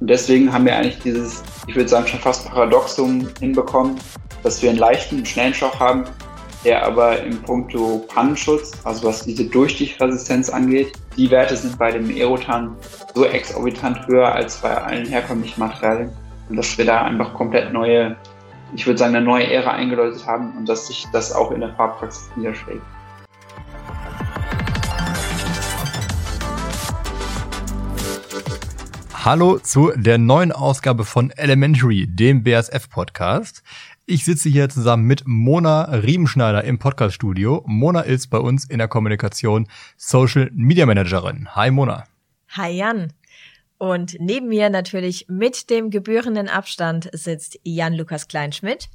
Und deswegen haben wir eigentlich dieses, ich würde sagen, schon fast Paradoxum hinbekommen, dass wir einen leichten, schnellen Schlauch haben, der aber im Punkto Pannenschutz, also was diese Durchstichresistenz angeht, die Werte sind bei dem Aerotan so exorbitant höher als bei allen herkömmlichen Materialien. Dass wir da einfach komplett neue, ich würde sagen, eine neue Ära eingeläutet haben und dass sich das auch in der Fahrpraxis niederschlägt. Hallo zu der neuen Ausgabe von Elementary, dem BSF-Podcast. Ich sitze hier zusammen mit Mona Riemenschneider im Podcaststudio. Mona ist bei uns in der Kommunikation Social Media Managerin. Hi Mona. Hi Jan. Und neben mir natürlich mit dem gebührenden Abstand sitzt Jan Lukas Kleinschmidt.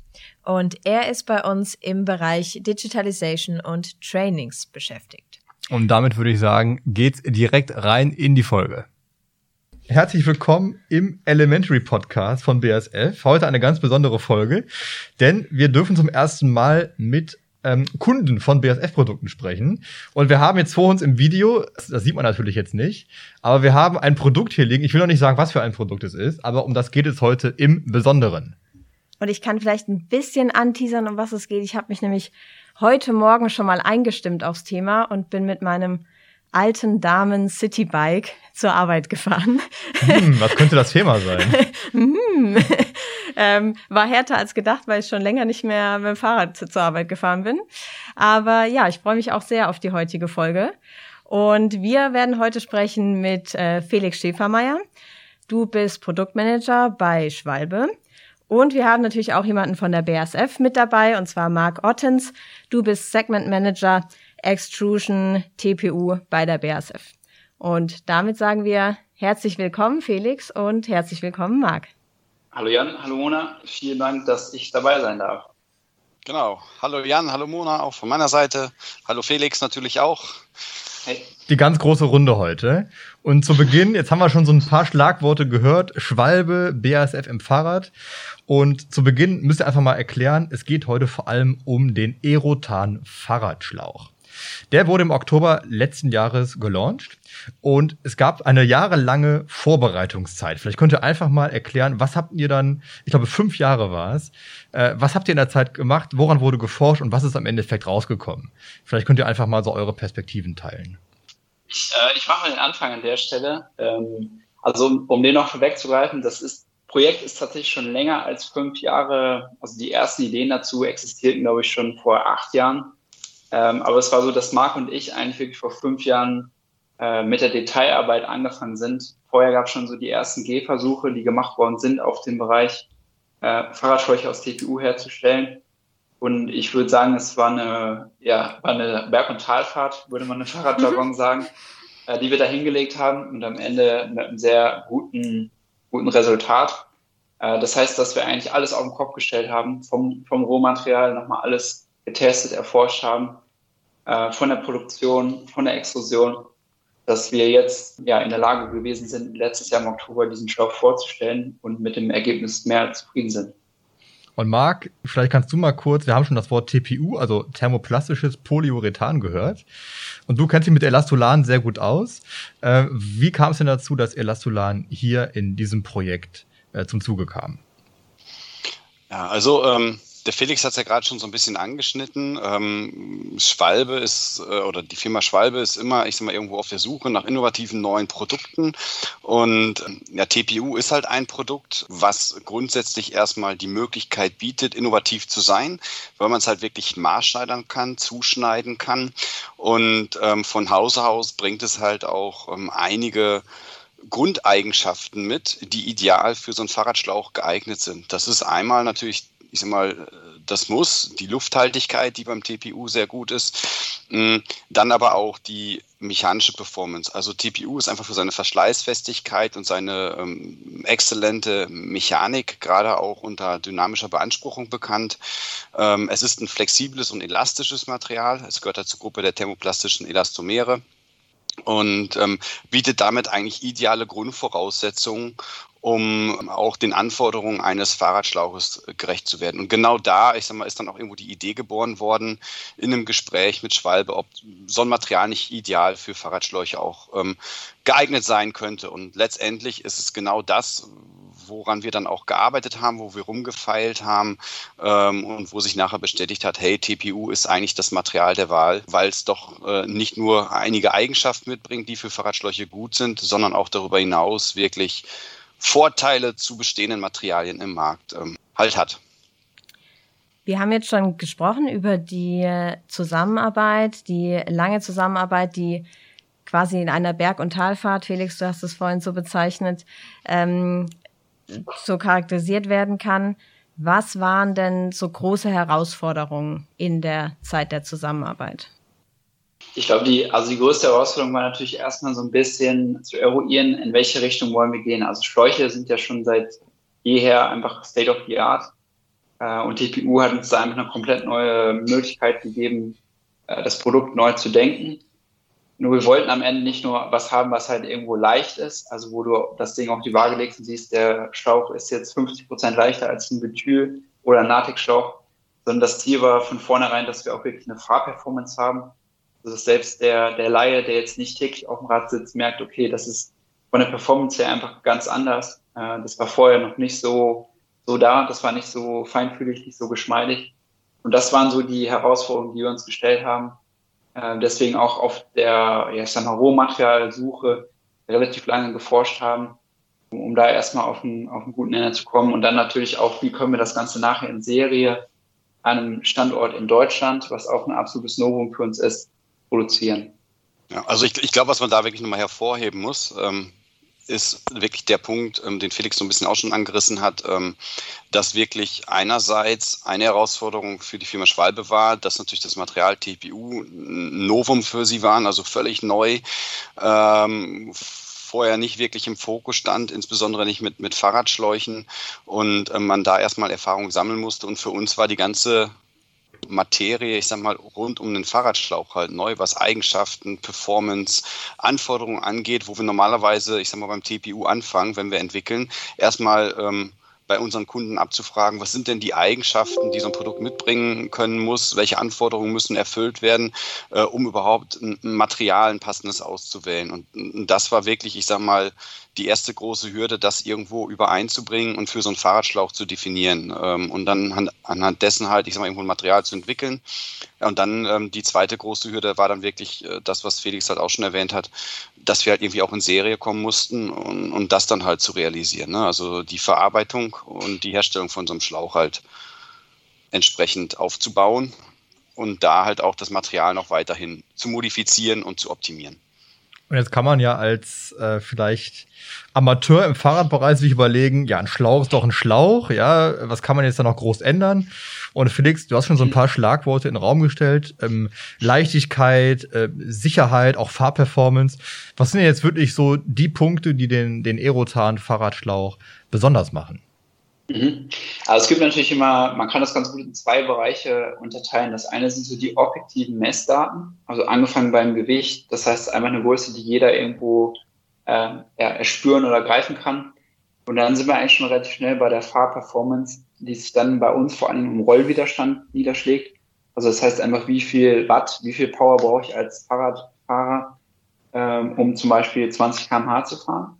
Und er ist bei uns im Bereich Digitalization und Trainings beschäftigt. Und damit würde ich sagen, geht's direkt rein in die Folge. Herzlich willkommen im Elementary Podcast von BSF. Heute eine ganz besondere Folge, denn wir dürfen zum ersten Mal mit ähm, Kunden von BSF-Produkten sprechen. Und wir haben jetzt vor uns im Video, das sieht man natürlich jetzt nicht, aber wir haben ein Produkt hier liegen. Ich will noch nicht sagen, was für ein Produkt es ist, aber um das geht es heute im Besonderen. Und ich kann vielleicht ein bisschen anteasern, um was es geht. Ich habe mich nämlich heute Morgen schon mal eingestimmt aufs Thema und bin mit meinem alten Damen Citybike zur Arbeit gefahren. Hm, was könnte das Thema sein? hm, ähm, war härter als gedacht, weil ich schon länger nicht mehr mit dem Fahrrad zur Arbeit gefahren bin. Aber ja, ich freue mich auch sehr auf die heutige Folge. Und wir werden heute sprechen mit äh, Felix Schäfermeier. Du bist Produktmanager bei Schwalbe. Und wir haben natürlich auch jemanden von der BASF mit dabei, und zwar Mark Ottens. Du bist Segment Manager Extrusion TPU bei der BASF. Und damit sagen wir herzlich willkommen, Felix, und herzlich willkommen, Marc. Hallo Jan, hallo Mona. Vielen Dank, dass ich dabei sein darf. Genau. Hallo Jan, hallo Mona, auch von meiner Seite. Hallo Felix natürlich auch. Hey. Die ganz große Runde heute. Und zu Beginn, jetzt haben wir schon so ein paar Schlagworte gehört. Schwalbe, BASF im Fahrrad. Und zu Beginn müsst ihr einfach mal erklären, es geht heute vor allem um den Aerotan Fahrradschlauch. Der wurde im Oktober letzten Jahres gelauncht und es gab eine jahrelange Vorbereitungszeit. Vielleicht könnt ihr einfach mal erklären, was habt ihr dann, ich glaube fünf Jahre war es, äh, was habt ihr in der Zeit gemacht, woran wurde geforscht und was ist am Endeffekt rausgekommen? Vielleicht könnt ihr einfach mal so eure Perspektiven teilen. Ich, äh, ich mache den Anfang an der Stelle. Ähm, also um den noch vorwegzugreifen, das ist Projekt ist tatsächlich schon länger als fünf Jahre. Also die ersten Ideen dazu existierten, glaube ich, schon vor acht Jahren. Ähm, aber es war so, dass Marc und ich eigentlich wirklich vor fünf Jahren äh, mit der Detailarbeit angefangen sind. Vorher gab es schon so die ersten Gehversuche, die gemacht worden sind auf dem Bereich äh, Fahrradschläuche aus TPU herzustellen. Und ich würde sagen, es war eine, ja, war eine Berg- und Talfahrt, würde man im Fahrradjargon mhm. sagen, äh, die wir da hingelegt haben und am Ende mit einem sehr guten, guten Resultat. Äh, das heißt, dass wir eigentlich alles auf den Kopf gestellt haben, vom, vom Rohmaterial nochmal alles getestet, erforscht haben, äh, von der Produktion, von der Extrusion, dass wir jetzt ja in der Lage gewesen sind, letztes Jahr im Oktober diesen Schlauch vorzustellen und mit dem Ergebnis mehr zufrieden sind. Und Marc, vielleicht kannst du mal kurz, wir haben schon das Wort TPU, also thermoplastisches Polyurethan gehört. Und du kennst dich mit Elastolan sehr gut aus. Äh, wie kam es denn dazu, dass Elastolan hier in diesem Projekt äh, zum Zuge kam? Ja, also ähm, der Felix hat es ja gerade schon so ein bisschen angeschnitten. Ähm, Schwalbe ist, äh, oder die Firma Schwalbe ist immer, ich sag mal, irgendwo auf der Suche nach innovativen neuen Produkten. Und ja, TPU ist halt ein Produkt, was grundsätzlich erstmal die Möglichkeit bietet, innovativ zu sein, weil man es halt wirklich maßschneidern kann, zuschneiden kann. Und ähm, von Hause aus bringt es halt auch ähm, einige Grundeigenschaften mit, die ideal für so einen Fahrradschlauch geeignet sind. Das ist einmal natürlich ich sag mal, das muss, die Lufthaltigkeit, die beim TPU sehr gut ist, mm, dann aber auch die mechanische Performance. Also TPU ist einfach für seine Verschleißfestigkeit und seine ähm, exzellente Mechanik, gerade auch unter dynamischer Beanspruchung bekannt. Ähm, es ist ein flexibles und elastisches Material. Es gehört zur Gruppe der thermoplastischen Elastomere. Und ähm, bietet damit eigentlich ideale Grundvoraussetzungen, um auch den Anforderungen eines Fahrradschlauches gerecht zu werden. Und genau da, ich sag mal, ist dann auch irgendwo die Idee geboren worden in einem Gespräch mit Schwalbe, ob so ein Material nicht ideal für Fahrradschläuche auch ähm, geeignet sein könnte. Und letztendlich ist es genau das, woran wir dann auch gearbeitet haben, wo wir rumgefeilt haben ähm, und wo sich nachher bestätigt hat, hey, TPU ist eigentlich das Material der Wahl, weil es doch äh, nicht nur einige Eigenschaften mitbringt, die für Fahrradschläuche gut sind, sondern auch darüber hinaus wirklich Vorteile zu bestehenden Materialien im Markt ähm, halt hat. Wir haben jetzt schon gesprochen über die Zusammenarbeit, die lange Zusammenarbeit, die quasi in einer Berg- und Talfahrt, Felix, du hast es vorhin so bezeichnet, ähm, so charakterisiert werden kann. Was waren denn so große Herausforderungen in der Zeit der Zusammenarbeit? Ich glaube, die, also die größte Herausforderung war natürlich erstmal so ein bisschen zu eruieren, in welche Richtung wollen wir gehen. Also Schläuche sind ja schon seit jeher einfach State of the Art. Äh, und TPU hat uns da einfach eine komplett neue Möglichkeit gegeben, äh, das Produkt neu zu denken. Nur wir wollten am Ende nicht nur was haben, was halt irgendwo leicht ist, also wo du das Ding auf die Waage legst und siehst, der Schlauch ist jetzt 50 Prozent leichter als ein Betyl oder ein Natic-Schlauch, sondern das Ziel war von vornherein, dass wir auch wirklich eine Fahrperformance haben dass selbst der, der Laie, der jetzt nicht täglich auf dem Rad sitzt, merkt, okay, das ist von der Performance her einfach ganz anders. Äh, das war vorher noch nicht so, so da, das war nicht so feinfühlig, nicht so geschmeidig. Und das waren so die Herausforderungen, die wir uns gestellt haben. Äh, deswegen auch auf der, ja, ich sag mal, Rohmaterialsuche relativ lange geforscht haben, um, um da erstmal auf einen, auf einen guten Nenner zu kommen. Und dann natürlich auch, wie können wir das Ganze nachher in Serie an einem Standort in Deutschland, was auch ein absolutes Novum für uns ist, produzieren. Ja, also ich, ich glaube, was man da wirklich nochmal hervorheben muss, ähm, ist wirklich der Punkt, ähm, den Felix so ein bisschen auch schon angerissen hat, ähm, dass wirklich einerseits eine Herausforderung für die Firma Schwalbe war, dass natürlich das Material TPU ein Novum für sie waren, also völlig neu. Ähm, vorher nicht wirklich im Fokus stand, insbesondere nicht mit, mit Fahrradschläuchen und äh, man da erstmal Erfahrung sammeln musste. Und für uns war die ganze Materie, ich sag mal, rund um den Fahrradschlauch halt neu, was Eigenschaften, Performance, Anforderungen angeht, wo wir normalerweise, ich sag mal, beim TPU anfangen, wenn wir entwickeln, erstmal ähm, bei unseren Kunden abzufragen, was sind denn die Eigenschaften, die so ein Produkt mitbringen können muss, welche Anforderungen müssen erfüllt werden, äh, um überhaupt ein Material, ein passendes auszuwählen. Und, und das war wirklich, ich sag mal, die erste große Hürde, das irgendwo übereinzubringen und für so einen Fahrradschlauch zu definieren ähm, und dann anhand dessen halt, ich sag mal, irgendwo ein Material zu entwickeln. Und dann ähm, die zweite große Hürde war dann wirklich äh, das, was Felix halt auch schon erwähnt hat, dass wir halt irgendwie auch in Serie kommen mussten und, und das dann halt zu realisieren. Ne? Also die Verarbeitung und die Herstellung von so einem Schlauch halt entsprechend aufzubauen und da halt auch das Material noch weiterhin zu modifizieren und zu optimieren. Und jetzt kann man ja als äh, vielleicht Amateur im Fahrradbereich sich überlegen, ja, ein Schlauch ist doch ein Schlauch, ja, was kann man jetzt da noch groß ändern? Und Felix, du hast schon so ein paar Schlagworte in den Raum gestellt. Ähm, Leichtigkeit, äh, Sicherheit, auch Fahrperformance. Was sind jetzt wirklich so die Punkte, die den, den Aerotan-Fahrradschlauch besonders machen? Mhm. Also es gibt natürlich immer, man kann das ganz gut in zwei Bereiche unterteilen. Das eine sind so die objektiven Messdaten, also angefangen beim Gewicht. Das heißt einfach eine Größe, die jeder irgendwo äh, ja, erspüren oder greifen kann. Und dann sind wir eigentlich schon relativ schnell bei der Fahrperformance, die sich dann bei uns vor allem im Rollwiderstand niederschlägt. Also das heißt einfach, wie viel Watt, wie viel Power brauche ich als Fahrradfahrer, ähm, um zum Beispiel 20 km/h zu fahren.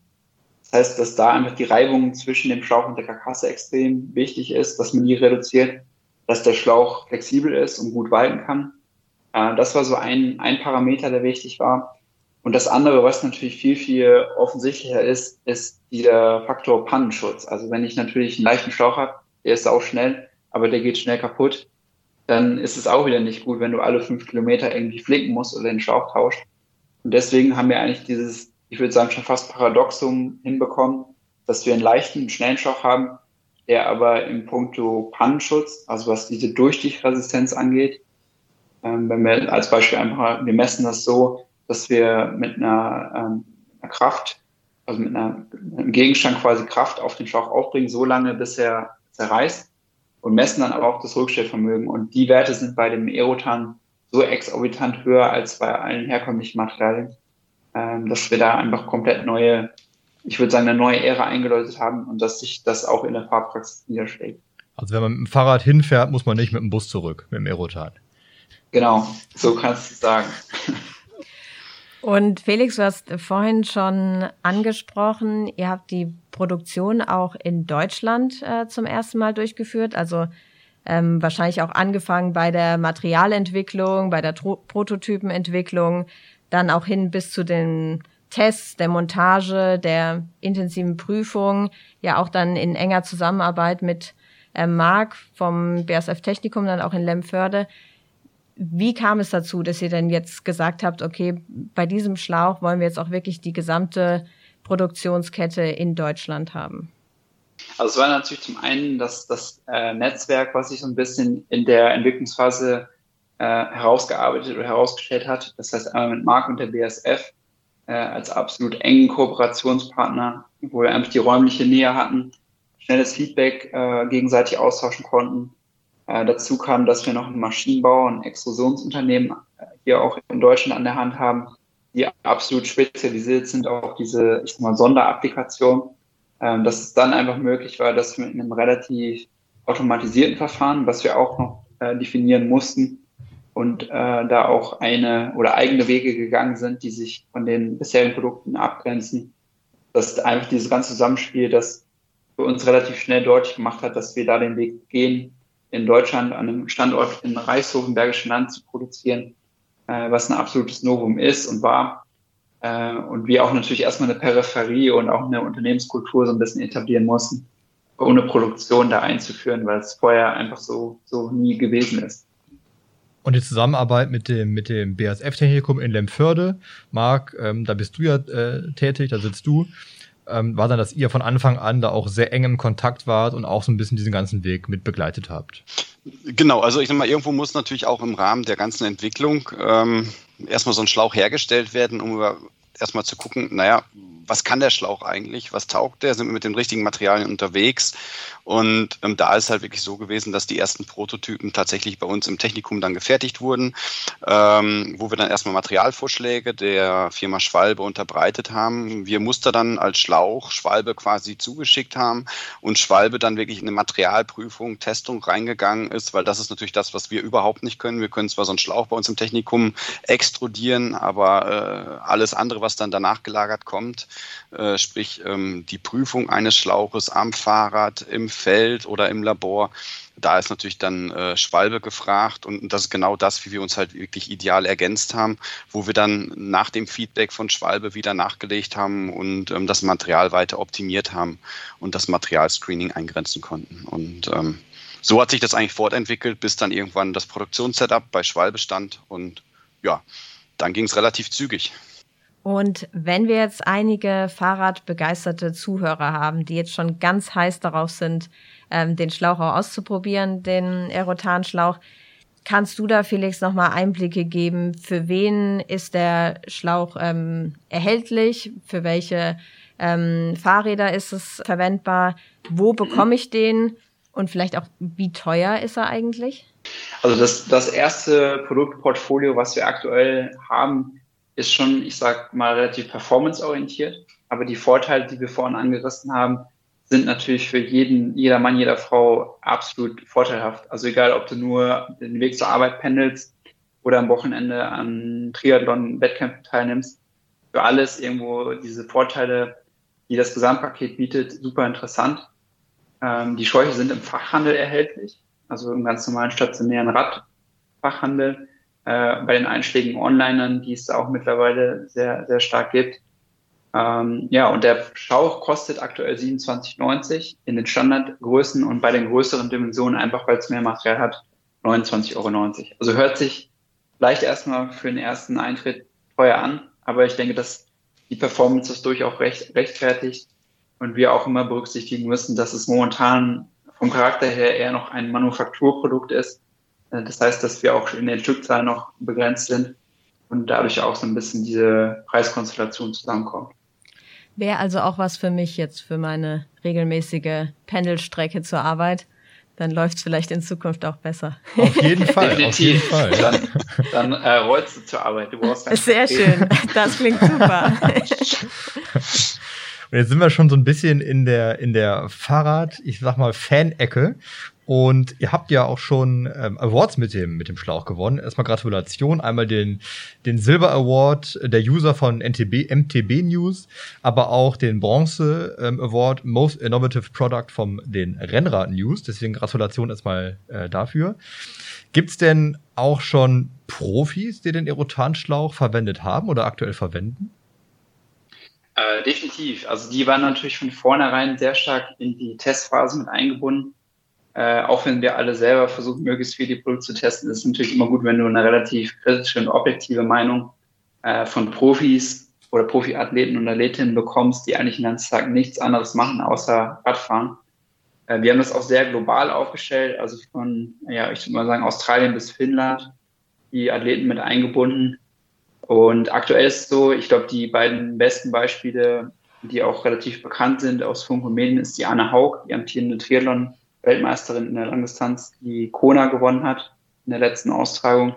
Das heißt, dass da einfach die Reibung zwischen dem Schlauch und der Karkasse extrem wichtig ist, dass man die reduziert, dass der Schlauch flexibel ist und gut walten kann. Äh, das war so ein, ein Parameter, der wichtig war. Und das andere, was natürlich viel, viel offensichtlicher ist, ist dieser Faktor Pannenschutz. Also wenn ich natürlich einen leichten Schlauch habe, der ist auch schnell, aber der geht schnell kaputt, dann ist es auch wieder nicht gut, wenn du alle fünf Kilometer irgendwie flicken musst oder den Schlauch tauscht. Und deswegen haben wir eigentlich dieses ich würde sagen, schon fast Paradoxum hinbekommen, dass wir einen leichten, schnellen Schock haben, der aber im Punkto Pannenschutz, also was diese Durchstichresistenz angeht, ähm, wenn wir als Beispiel einfach, wir messen das so, dass wir mit einer, ähm, einer Kraft, also mit, einer, mit einem Gegenstand quasi Kraft auf den Schlauch aufbringen, so lange, bis er zerreißt und messen dann aber auch das Rückstellvermögen. Und die Werte sind bei dem Aerotan so exorbitant höher als bei allen herkömmlichen Materialien, dass wir da einfach komplett neue, ich würde sagen, eine neue Ära eingeläutet haben und dass sich das auch in der Fahrpraxis niederschlägt. Also wenn man mit dem Fahrrad hinfährt, muss man nicht mit dem Bus zurück, mit dem Aerotan. Genau, so kannst du es sagen. Und Felix, du hast vorhin schon angesprochen, ihr habt die Produktion auch in Deutschland äh, zum ersten Mal durchgeführt. Also ähm, wahrscheinlich auch angefangen bei der Materialentwicklung, bei der Tro Prototypenentwicklung, dann auch hin bis zu den Tests, der Montage, der intensiven Prüfung, ja auch dann in enger Zusammenarbeit mit äh, Marc vom BSF Technikum, dann auch in Lemförde. Wie kam es dazu, dass ihr denn jetzt gesagt habt, okay, bei diesem Schlauch wollen wir jetzt auch wirklich die gesamte Produktionskette in Deutschland haben? Also es war natürlich zum einen das, das äh, Netzwerk, was sich so ein bisschen in der Entwicklungsphase äh, herausgearbeitet oder herausgestellt hat. Das heißt einmal mit Marc und der BSF äh, als absolut engen Kooperationspartner, wo wir einfach die räumliche Nähe hatten, schnelles Feedback äh, gegenseitig austauschen konnten. Äh, dazu kam, dass wir noch einen Maschinenbau, ein Extrusionsunternehmen äh, hier auch in Deutschland an der Hand haben, die absolut spezialisiert sind auf diese, ich sag mal, Sonderapplikation ähm, dass es dann einfach möglich war, dass wir mit einem relativ automatisierten Verfahren, was wir auch noch äh, definieren mussten, und äh, da auch eine oder eigene Wege gegangen sind, die sich von den bisherigen Produkten abgrenzen. dass einfach dieses ganze Zusammenspiel, das für uns relativ schnell deutlich gemacht hat, dass wir da den Weg gehen, in Deutschland an einem Standort in Reichshofen, Bergischen Land zu produzieren, äh, was ein absolutes Novum ist und war. Äh, und wir auch natürlich erstmal eine Peripherie und auch eine Unternehmenskultur so ein bisschen etablieren mussten, ohne Produktion da einzuführen, weil es vorher einfach so, so nie gewesen ist. Und die Zusammenarbeit mit dem, mit dem BASF-Technikum in Lemförde, Marc, ähm, da bist du ja äh, tätig, da sitzt du, ähm, war dann, dass ihr von Anfang an da auch sehr eng im Kontakt wart und auch so ein bisschen diesen ganzen Weg mit begleitet habt. Genau, also ich sag mal, irgendwo muss natürlich auch im Rahmen der ganzen Entwicklung ähm, erstmal so ein Schlauch hergestellt werden, um über erstmal zu gucken, naja, was kann der Schlauch eigentlich? Was taugt der? Sind wir mit den richtigen Materialien unterwegs? Und ähm, da ist halt wirklich so gewesen, dass die ersten Prototypen tatsächlich bei uns im Technikum dann gefertigt wurden, ähm, wo wir dann erstmal Materialvorschläge der Firma Schwalbe unterbreitet haben. Wir Muster dann als Schlauch Schwalbe quasi zugeschickt haben und Schwalbe dann wirklich in eine Materialprüfung, Testung reingegangen ist, weil das ist natürlich das, was wir überhaupt nicht können. Wir können zwar so einen Schlauch bei uns im Technikum extrudieren, aber äh, alles andere, was dann danach gelagert kommt, äh, sprich ähm, die Prüfung eines Schlauches am Fahrrad, im Feld oder im Labor. Da ist natürlich dann äh, Schwalbe gefragt und das ist genau das, wie wir uns halt wirklich ideal ergänzt haben, wo wir dann nach dem Feedback von Schwalbe wieder nachgelegt haben und ähm, das Material weiter optimiert haben und das Materialscreening eingrenzen konnten. Und ähm, so hat sich das eigentlich fortentwickelt, bis dann irgendwann das Produktionssetup bei Schwalbe stand und ja, dann ging es relativ zügig. Und wenn wir jetzt einige Fahrradbegeisterte Zuhörer haben, die jetzt schon ganz heiß darauf sind, ähm, den Schlauch auch auszuprobieren, den Aerotan-Schlauch, kannst du da, Felix, nochmal Einblicke geben? Für wen ist der Schlauch ähm, erhältlich? Für welche ähm, Fahrräder ist es verwendbar? Wo bekomme ich den? Und vielleicht auch, wie teuer ist er eigentlich? Also das, das erste Produktportfolio, was wir aktuell haben, ist schon, ich sag mal, relativ performanceorientiert. Aber die Vorteile, die wir vorhin angerissen haben, sind natürlich für jeden, jeder Mann, jeder Frau absolut vorteilhaft. Also egal, ob du nur den Weg zur Arbeit pendelst oder am Wochenende an Triathlon-Wettkämpfen teilnimmst, für alles irgendwo diese Vorteile, die das Gesamtpaket bietet, super interessant. Ähm, die Schläuche sind im Fachhandel erhältlich, also im ganz normalen stationären Radfachhandel äh, bei den einschlägigen Onlinern, die es auch mittlerweile sehr, sehr stark gibt. Ähm, ja, und der Schauch kostet aktuell 27,90 in den Standardgrößen und bei den größeren Dimensionen, einfach weil es mehr Material hat, 29,90 Euro. Also hört sich vielleicht erstmal für den ersten Eintritt teuer an, aber ich denke, dass die Performance das durchaus recht, rechtfertigt und wir auch immer berücksichtigen müssen, dass es momentan vom Charakter her eher noch ein Manufakturprodukt ist das heißt, dass wir auch in den Stückzahlen noch begrenzt sind und dadurch auch so ein bisschen diese Preiskonstellation zusammenkommt. Wäre also auch was für mich jetzt für meine regelmäßige Pendelstrecke zur Arbeit. Dann läuft es vielleicht in Zukunft auch besser. Auf jeden Fall, Definitiv. auf jeden Fall. Dann, dann äh, rollst du zur Arbeit. Du brauchst Sehr schön. Das klingt super. Und jetzt sind wir schon so ein bisschen in der, in der Fahrrad, ich sag mal, Fan-Ecke. Und ihr habt ja auch schon ähm, Awards mit dem, mit dem Schlauch gewonnen. Erstmal Gratulation. Einmal den, den Silber Award der User von NTB, MTB News, aber auch den Bronze ähm, Award Most Innovative Product vom den Rennrad News. Deswegen Gratulation erstmal äh, dafür. Gibt's denn auch schon Profis, die den Erotanschlauch verwendet haben oder aktuell verwenden? Äh, definitiv. Also die waren natürlich von vornherein sehr stark in die Testphase mit eingebunden. Äh, auch wenn wir alle selber versuchen, möglichst viel die Produkte zu testen, ist es natürlich immer gut, wenn du eine relativ kritische und objektive Meinung äh, von Profis oder Profiathleten und Athletinnen bekommst, die eigentlich den ganzen Tag nichts anderes machen, außer Radfahren. Äh, wir haben das auch sehr global aufgestellt, also von, ja, ich würde mal sagen, Australien bis Finnland, die Athleten mit eingebunden. Und aktuell ist es so, ich glaube, die beiden besten Beispiele, die auch relativ bekannt sind aus Funk und Medien, ist die Anne Haug, die amtierende Triathlon-Weltmeisterin in der Langdistanz, die Kona gewonnen hat in der letzten Austragung.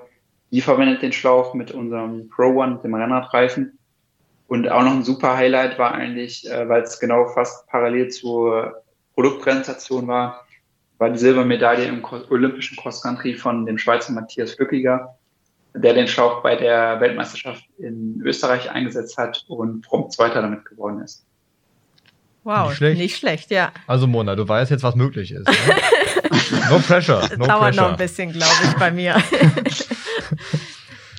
Die verwendet den Schlauch mit unserem Pro One, dem Rennradreifen. Und auch noch ein super Highlight war eigentlich, äh, weil es genau fast parallel zur Produktpräsentation war, war die Silbermedaille im Olympischen Cross Country von dem Schweizer Matthias Flückiger, der den Schlauch bei der Weltmeisterschaft in Österreich eingesetzt hat und prompt Zweiter damit geworden ist. Wow, Nicht schlecht. nicht schlecht, ja. Also Mona, du weißt jetzt, was möglich ist. Ne? no pressure, no Dauert pressure. noch ein bisschen, glaube ich, bei mir.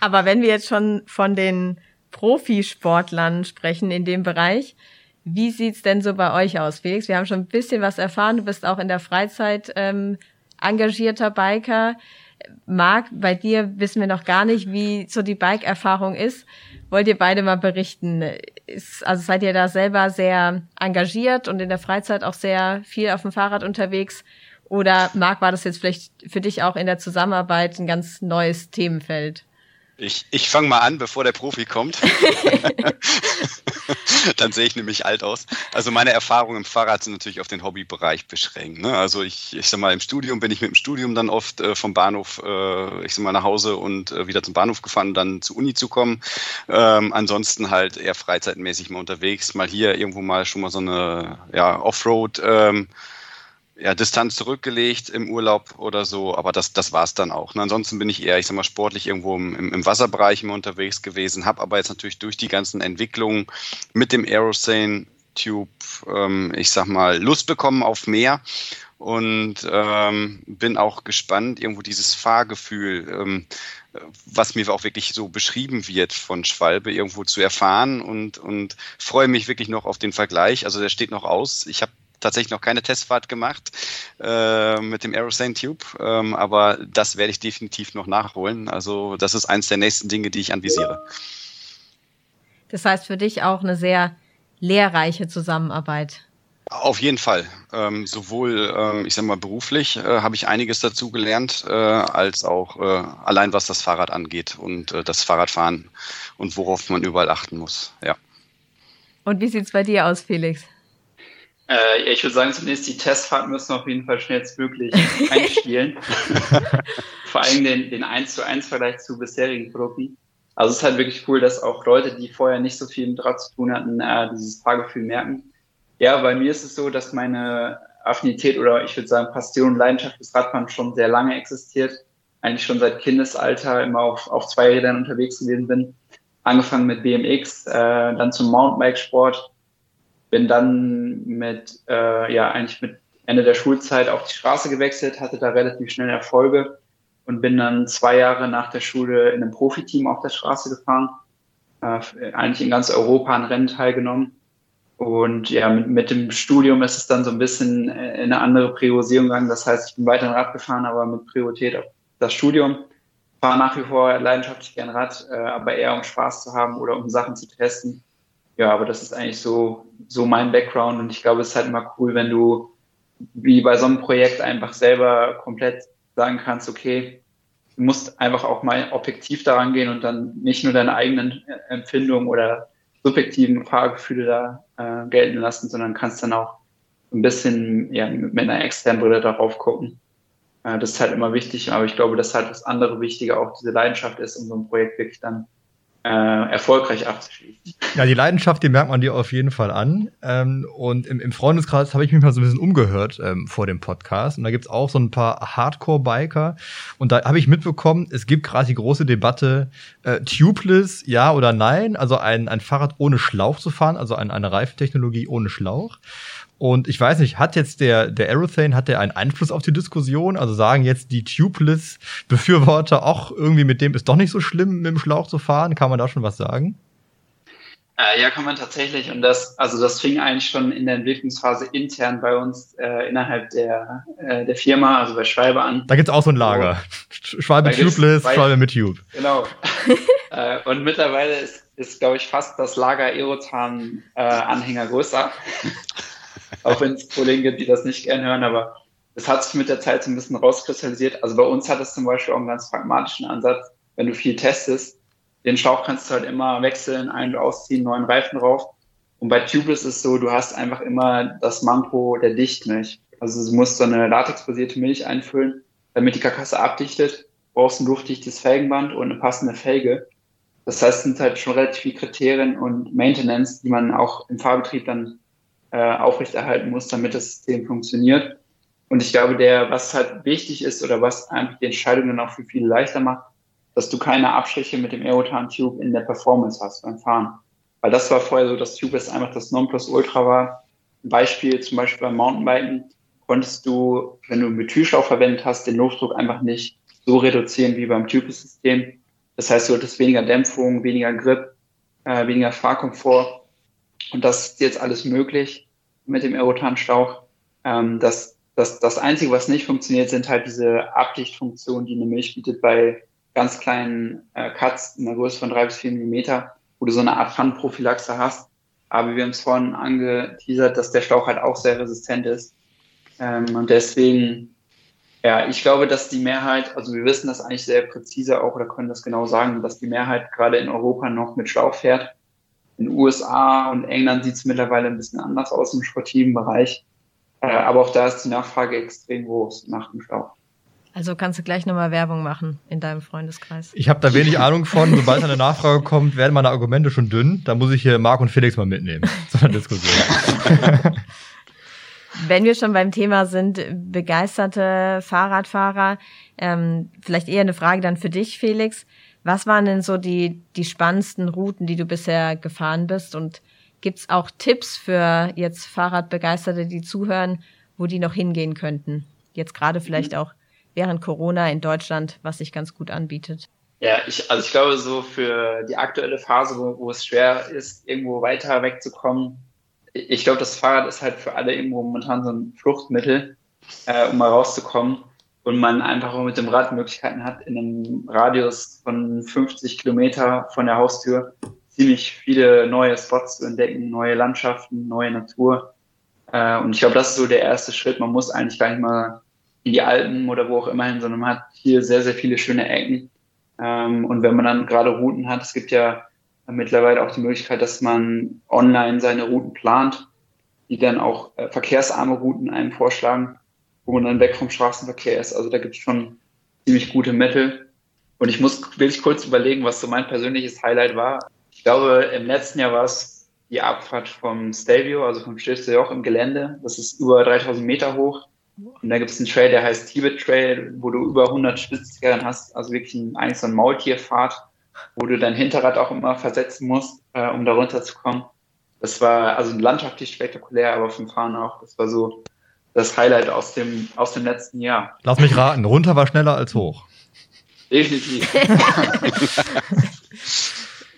Aber wenn wir jetzt schon von den Profisportlern sprechen in dem Bereich, wie sieht's denn so bei euch aus, Felix? Wir haben schon ein bisschen was erfahren. Du bist auch in der Freizeit ähm, engagierter Biker. Marc, bei dir wissen wir noch gar nicht, wie so die Bike-Erfahrung ist. Wollt ihr beide mal berichten? Ist, also seid ihr da selber sehr engagiert und in der Freizeit auch sehr viel auf dem Fahrrad unterwegs? Oder Marc, war das jetzt vielleicht für dich auch in der Zusammenarbeit ein ganz neues Themenfeld? Ich, ich fange mal an, bevor der Profi kommt. Dann sehe ich nämlich alt aus. Also meine Erfahrungen im Fahrrad sind natürlich auf den Hobbybereich beschränkt. Ne? Also ich, ich sag mal, im Studium bin ich mit dem Studium dann oft äh, vom Bahnhof, äh, ich sag mal, nach Hause und äh, wieder zum Bahnhof gefahren, dann zur Uni zu kommen. Ähm, ansonsten halt eher freizeitmäßig mal unterwegs, mal hier irgendwo mal schon mal so eine ja, Offroad. Ähm, ja, Distanz zurückgelegt im Urlaub oder so, aber das, das war's dann auch. Und ansonsten bin ich eher, ich sag mal, sportlich irgendwo im, im Wasserbereich immer unterwegs gewesen, habe aber jetzt natürlich durch die ganzen Entwicklungen mit dem Aerosane Tube, ähm, ich sag mal, Lust bekommen auf mehr und ähm, bin auch gespannt, irgendwo dieses Fahrgefühl, ähm, was mir auch wirklich so beschrieben wird von Schwalbe, irgendwo zu erfahren und, und freue mich wirklich noch auf den Vergleich. Also der steht noch aus. Ich habe tatsächlich noch keine Testfahrt gemacht äh, mit dem Aerosane Tube, ähm, aber das werde ich definitiv noch nachholen. Also das ist eins der nächsten Dinge, die ich anvisiere. Das heißt für dich auch eine sehr lehrreiche Zusammenarbeit. Auf jeden Fall. Ähm, sowohl, ähm, ich sag mal, beruflich äh, habe ich einiges dazu gelernt, äh, als auch äh, allein was das Fahrrad angeht und äh, das Fahrradfahren und worauf man überall achten muss. Ja. Und wie sieht's bei dir aus, Felix? Äh, ich würde sagen, zunächst die Testfahrten müssen auf jeden Fall schnellstmöglich einspielen. Vor allem den, den 1 zu 1 Vergleich zu bisherigen Produkten. Also es ist halt wirklich cool, dass auch Leute, die vorher nicht so viel mit Rad zu tun hatten, äh, dieses Fahrgefühl merken. Ja, bei mir ist es so, dass meine Affinität oder ich würde sagen Passion und Leidenschaft des Radfahren schon sehr lange existiert. Eigentlich schon seit Kindesalter immer auf, auf zwei Rädern unterwegs gewesen bin. Angefangen mit BMX, äh, dann zum Mountainbike-Sport. Bin dann mit, äh, ja, eigentlich mit Ende der Schulzeit auf die Straße gewechselt, hatte da relativ schnell Erfolge und bin dann zwei Jahre nach der Schule in einem Profiteam auf der Straße gefahren. Äh, eigentlich in ganz Europa an Rennen teilgenommen. Und ja, mit, mit dem Studium ist es dann so ein bisschen in eine andere Priorisierung gegangen. Das heißt, ich bin weiterhin Rad gefahren, aber mit Priorität auf das Studium. Fahre nach wie vor leidenschaftlich gern Rad, äh, aber eher um Spaß zu haben oder um Sachen zu testen. Ja, aber das ist eigentlich so, so mein Background und ich glaube, es ist halt immer cool, wenn du wie bei so einem Projekt einfach selber komplett sagen kannst, okay, du musst einfach auch mal objektiv daran gehen und dann nicht nur deine eigenen Empfindungen oder subjektiven Fahrgefühle da äh, gelten lassen, sondern kannst dann auch ein bisschen ja, mit einer externen Brille darauf gucken. Äh, das ist halt immer wichtig, aber ich glaube, dass halt das andere Wichtige auch diese Leidenschaft ist, um so ein Projekt wirklich dann äh, erfolgreich abzuschließen. Ja, die Leidenschaft, die merkt man dir auf jeden Fall an. Ähm, und im, im Freundeskreis habe ich mich mal so ein bisschen umgehört ähm, vor dem Podcast. Und da gibt's auch so ein paar Hardcore-Biker. Und da habe ich mitbekommen, es gibt gerade die große Debatte, äh, tubeless, ja oder nein. Also ein, ein Fahrrad ohne Schlauch zu fahren, also ein, eine Reifentechnologie ohne Schlauch. Und ich weiß nicht, hat jetzt der, der Aerothane, hat der einen Einfluss auf die Diskussion? Also sagen jetzt die Tubeless-Befürworter auch irgendwie mit dem ist doch nicht so schlimm, mit dem Schlauch zu fahren? Kann man da schon was sagen? Äh, ja, kann man tatsächlich. Und das, also das fing eigentlich schon in der Entwicklungsphase intern bei uns äh, innerhalb der, äh, der Firma, also bei Schwalbe an. Da gibt's auch so ein Lager. So, Schwalbe Tubeless, Schwalbe mit Tube. Genau. äh, und mittlerweile ist, ist glaube ich, fast das Lager Aerotan-Anhänger größer. Auch wenn es Kollegen gibt, die das nicht gern hören, aber es hat sich mit der Zeit so ein bisschen rauskristallisiert. Also bei uns hat es zum Beispiel auch einen ganz pragmatischen Ansatz, wenn du viel testest, den Schlauch kannst du halt immer wechseln, ein- und ausziehen, neuen Reifen drauf. Und bei Tubeless ist es so, du hast einfach immer das Manko der Dichtmilch. Also du musst so eine latexbasierte Milch einfüllen, damit die Karkasse abdichtet. Brauchst ein luftdichtes Felgenband und eine passende Felge. Das heißt, es sind halt schon relativ viele Kriterien und Maintenance, die man auch im Fahrbetrieb dann äh, aufrechterhalten muss, damit das System funktioniert. Und ich glaube, der, was halt wichtig ist oder was einfach die Entscheidung dann auch für viele leichter macht, dass du keine Abstriche mit dem Aerotan Tube in der Performance hast beim Fahren. Weil das war vorher so, dass Tube ist einfach das Nonplusultra war. Ein Beispiel zum Beispiel beim Mountainbiken konntest du, wenn du einen Methylschlauch verwendet hast, den Luftdruck einfach nicht so reduzieren wie beim Tube-System. Das heißt, du hattest weniger Dämpfung, weniger Grip, äh, weniger Fahrkomfort. Und das ist jetzt alles möglich mit dem Aerotan-Schlauch. Ähm, das, das, das Einzige, was nicht funktioniert, sind halt diese Abdichtfunktionen, die eine Milch bietet bei ganz kleinen äh, Cuts in der Größe von drei bis vier Millimeter, wo du so eine Art Pfannenprophylaxe hast. Aber wir haben es vorhin angeteasert, dass der Schlauch halt auch sehr resistent ist. Ähm, und deswegen, ja, ich glaube, dass die Mehrheit, also wir wissen das eigentlich sehr präzise auch oder können das genau sagen, dass die Mehrheit gerade in Europa noch mit Schlauch fährt. In den USA und England sieht es mittlerweile ein bisschen anders aus im sportiven Bereich. Äh, aber auch da ist die Nachfrage extrem groß nach dem Schlauch. Also kannst du gleich nochmal Werbung machen in deinem Freundeskreis. Ich habe da wenig Ahnung von. Sobald eine Nachfrage kommt, werden meine Argumente schon dünn. Da muss ich hier Marc und Felix mal mitnehmen zu einer Diskussion. Wenn wir schon beim Thema sind, begeisterte Fahrradfahrer, ähm, vielleicht eher eine Frage dann für dich, Felix. Was waren denn so die, die spannendsten Routen, die du bisher gefahren bist? Und gibt's auch Tipps für jetzt Fahrradbegeisterte, die zuhören, wo die noch hingehen könnten? Jetzt gerade vielleicht auch während Corona in Deutschland, was sich ganz gut anbietet. Ja, ich, also ich glaube, so für die aktuelle Phase, wo, wo es schwer ist, irgendwo weiter wegzukommen, ich glaube, das Fahrrad ist halt für alle irgendwo momentan so ein Fluchtmittel, äh, um mal rauszukommen. Und man einfach auch mit dem Rad Möglichkeiten hat, in einem Radius von 50 Kilometer von der Haustür ziemlich viele neue Spots zu entdecken, neue Landschaften, neue Natur. Äh, und ich glaube, das ist so der erste Schritt. Man muss eigentlich gar nicht mal in die Alpen oder wo auch immer hin, sondern man hat hier sehr, sehr viele schöne Ecken. Ähm, und wenn man dann gerade Routen hat, es gibt ja mittlerweile auch die Möglichkeit, dass man online seine Routen plant, die dann auch äh, verkehrsarme Routen einem vorschlagen, wo man dann weg vom Straßenverkehr ist. Also da gibt es schon ziemlich gute Mittel. Und ich muss wirklich kurz überlegen, was so mein persönliches Highlight war. Ich glaube, im letzten Jahr war es die Abfahrt vom Stelvio, also vom Stilfste Joch im Gelände. Das ist über 3000 Meter hoch. Und da gibt es einen Trail, der heißt Tibet Trail, wo du über 100 Spitzkehren hast, also wirklich ein, eigentlich so Maultierfahrt, wo du dein Hinterrad auch immer versetzen musst, äh, um da runterzukommen. Das war also landschaftlich spektakulär, aber vom Fahren auch. Das war so das Highlight aus dem, aus dem letzten Jahr. Lass mich raten, runter war schneller als hoch. Definitiv.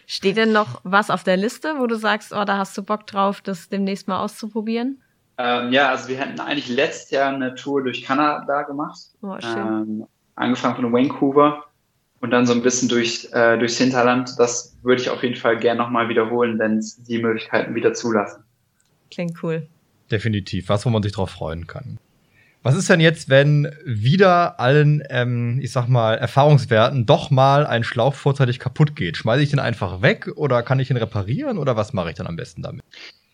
Steht denn noch was auf der Liste, wo du sagst, oh, da hast du Bock drauf, das demnächst mal auszuprobieren? Ähm, ja, also wir hätten eigentlich letztes Jahr eine Tour durch Kanada gemacht. Oh, schön. Ähm, angefangen von Vancouver und dann so ein bisschen durch, äh, durchs Hinterland. Das würde ich auf jeden Fall gern nochmal wiederholen, wenn es die Möglichkeiten wieder zulassen. Klingt cool. Definitiv, was, wo man sich drauf freuen kann. Was ist denn jetzt, wenn wieder allen, ähm, ich sag mal, Erfahrungswerten doch mal ein Schlauch vorzeitig kaputt geht? Schmeiße ich den einfach weg oder kann ich ihn reparieren oder was mache ich dann am besten damit?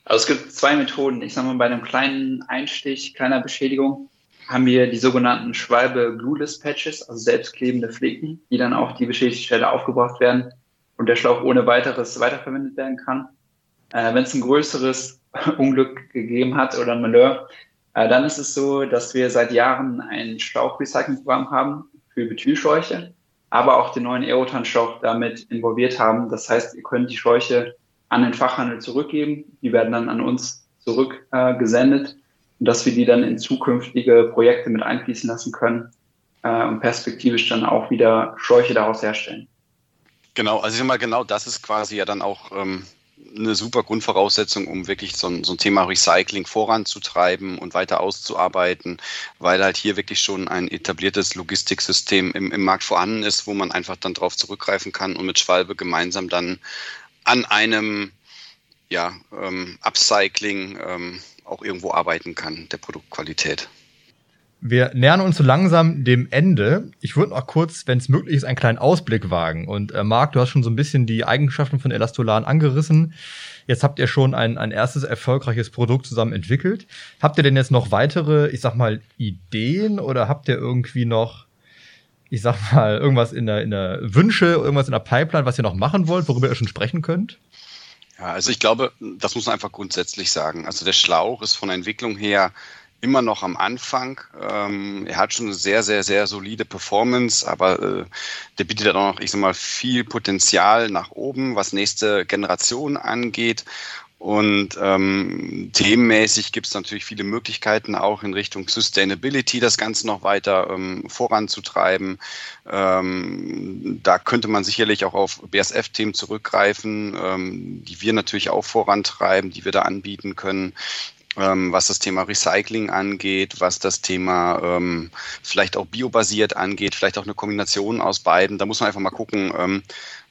Also es gibt zwei Methoden. Ich sag mal, bei einem kleinen Einstich, kleiner Beschädigung, haben wir die sogenannten Schwalbe Glueless Patches, also selbstklebende Flicken, die dann auf die beschädigte Stelle aufgebracht werden und der Schlauch ohne weiteres weiterverwendet werden kann. Äh, Wenn es ein größeres Unglück gegeben hat oder Malheur, äh, dann ist es so, dass wir seit Jahren ein Schlauchrecyclingprogramm haben für Bethylschläuche, aber auch den neuen Aerotan-Schlauch damit involviert haben. Das heißt, ihr könnt die Schläuche an den Fachhandel zurückgeben. Die werden dann an uns zurückgesendet äh, und dass wir die dann in zukünftige Projekte mit einfließen lassen können äh, und perspektivisch dann auch wieder Schläuche daraus herstellen. Genau, also ich sag mal, genau das ist quasi ja dann auch ähm, eine super Grundvoraussetzung, um wirklich so ein, so ein Thema Recycling voranzutreiben und weiter auszuarbeiten, weil halt hier wirklich schon ein etabliertes Logistiksystem im, im Markt vorhanden ist, wo man einfach dann drauf zurückgreifen kann und mit Schwalbe gemeinsam dann an einem ja, ähm, Upcycling ähm, auch irgendwo arbeiten kann, der Produktqualität. Wir nähern uns so langsam dem Ende. Ich würde noch kurz, wenn es möglich ist, einen kleinen Ausblick wagen. Und äh, Marc, du hast schon so ein bisschen die Eigenschaften von Elastolan angerissen. Jetzt habt ihr schon ein, ein erstes erfolgreiches Produkt zusammen entwickelt. Habt ihr denn jetzt noch weitere, ich sag mal, Ideen oder habt ihr irgendwie noch, ich sag mal, irgendwas in der, in der Wünsche, irgendwas in der Pipeline, was ihr noch machen wollt, worüber ihr schon sprechen könnt? Ja, also ich glaube, das muss man einfach grundsätzlich sagen. Also der Schlauch ist von der Entwicklung her immer noch am Anfang. Ähm, er hat schon eine sehr, sehr, sehr solide Performance, aber äh, der bietet auch noch, ich sag mal, viel Potenzial nach oben, was nächste Generation angeht. Und ähm, themenmäßig gibt es natürlich viele Möglichkeiten, auch in Richtung Sustainability das Ganze noch weiter ähm, voranzutreiben. Ähm, da könnte man sicherlich auch auf BSF-Themen zurückgreifen, ähm, die wir natürlich auch vorantreiben, die wir da anbieten können ähm, was das Thema Recycling angeht, was das Thema ähm, vielleicht auch biobasiert angeht, vielleicht auch eine Kombination aus beiden. Da muss man einfach mal gucken, ähm,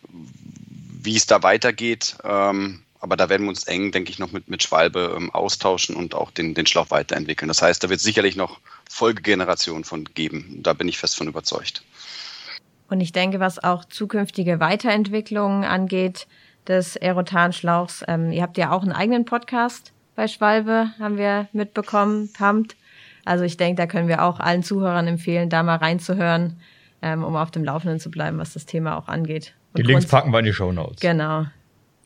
wie es da weitergeht. Ähm, aber da werden wir uns eng, denke ich, noch mit, mit Schwalbe ähm, austauschen und auch den, den Schlauch weiterentwickeln. Das heißt, da wird es sicherlich noch Folgegenerationen von geben. Da bin ich fest von überzeugt. Und ich denke, was auch zukünftige Weiterentwicklungen angeht des Aerotan-Schlauchs, ähm, ihr habt ja auch einen eigenen Podcast bei Schwalbe, haben wir mitbekommen, Pumped. Also ich denke, da können wir auch allen Zuhörern empfehlen, da mal reinzuhören, ähm, um auf dem Laufenden zu bleiben, was das Thema auch angeht. Und die Links packen wir in die Show Notes. Genau.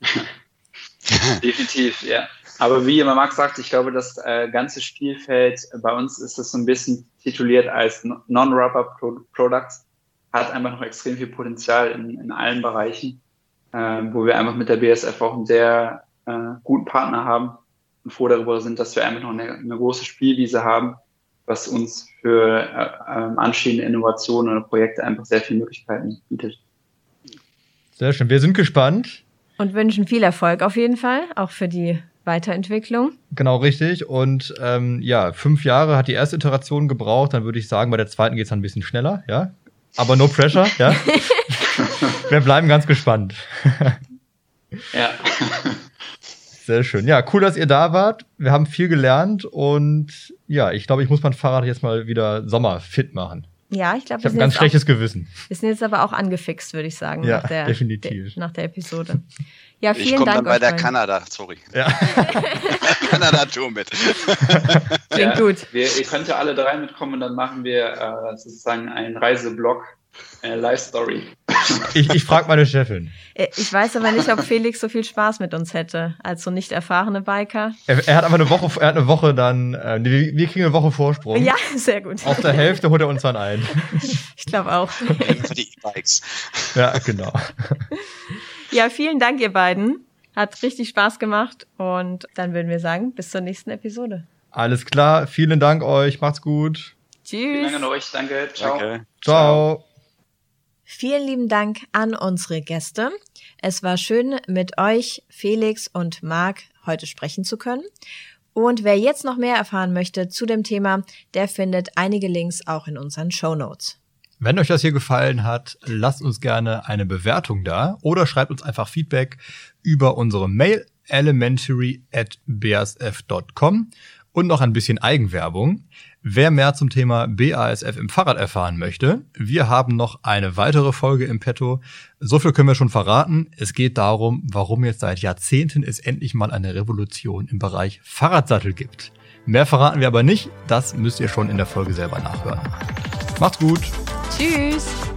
Definitiv, ja. Aber wie immer Max sagt, ich glaube, das äh, ganze Spielfeld bei uns ist das so ein bisschen tituliert als Non-Rubber Products, hat einfach noch extrem viel Potenzial in, in allen Bereichen, äh, wo wir einfach mit der BSF auch einen sehr äh, guten Partner haben und froh darüber sind, dass wir einfach noch eine, eine große Spielwiese haben, was uns für äh, ähm, anstehende Innovationen oder Projekte einfach sehr viele Möglichkeiten bietet. Sehr schön. Wir sind gespannt. Und wünschen viel Erfolg auf jeden Fall, auch für die Weiterentwicklung. Genau, richtig. Und ähm, ja, fünf Jahre hat die erste Iteration gebraucht. Dann würde ich sagen, bei der zweiten geht es dann ein bisschen schneller, ja. Aber no pressure, ja. Wir bleiben ganz gespannt. ja. Sehr schön. Ja, cool, dass ihr da wart. Wir haben viel gelernt und ja, ich glaube, ich muss mein Fahrrad jetzt mal wieder sommerfit machen. Ja, ich glaube, ich habe ein ganz schlechtes auch, Gewissen. Wir sind jetzt aber auch angefixt, würde ich sagen, ja, nach, der, definitiv. De, nach der Episode. Ja, vielen ich Dank. dann bei der Kanada, sorry. Ja. Kanada-Tour mit. Klingt ja, gut. Wir, ihr könnt ja alle drei mitkommen und dann machen wir äh, sozusagen einen Reiseblog äh, Live Story. Ich, ich frage meine Chefin. Äh, ich weiß aber nicht, ob Felix so viel Spaß mit uns hätte, als so nicht erfahrene Biker. Er, er hat aber eine Woche, er hat eine Woche dann, äh, wir kriegen eine Woche Vorsprung. Ja, sehr gut. Auf der Hälfte holt er uns dann ein. Ich glaube auch. Für die E-Bikes. Ja, genau. Ja, vielen Dank, ihr beiden. Hat richtig Spaß gemacht und dann würden wir sagen, bis zur nächsten Episode. Alles klar, vielen Dank euch, macht's gut. Tschüss. Vielen Dank an euch, danke, ciao. Okay. Ciao. Vielen lieben Dank an unsere Gäste. Es war schön, mit euch, Felix und Marc, heute sprechen zu können. Und wer jetzt noch mehr erfahren möchte zu dem Thema, der findet einige Links auch in unseren Show Notes. Wenn euch das hier gefallen hat, lasst uns gerne eine Bewertung da oder schreibt uns einfach Feedback über unsere Mail elementary at bsf.com und noch ein bisschen Eigenwerbung. Wer mehr zum Thema BASF im Fahrrad erfahren möchte, wir haben noch eine weitere Folge im Petto. So viel können wir schon verraten. Es geht darum, warum jetzt seit Jahrzehnten es endlich mal eine Revolution im Bereich Fahrradsattel gibt. Mehr verraten wir aber nicht, das müsst ihr schon in der Folge selber nachhören. Macht's gut. Tschüss.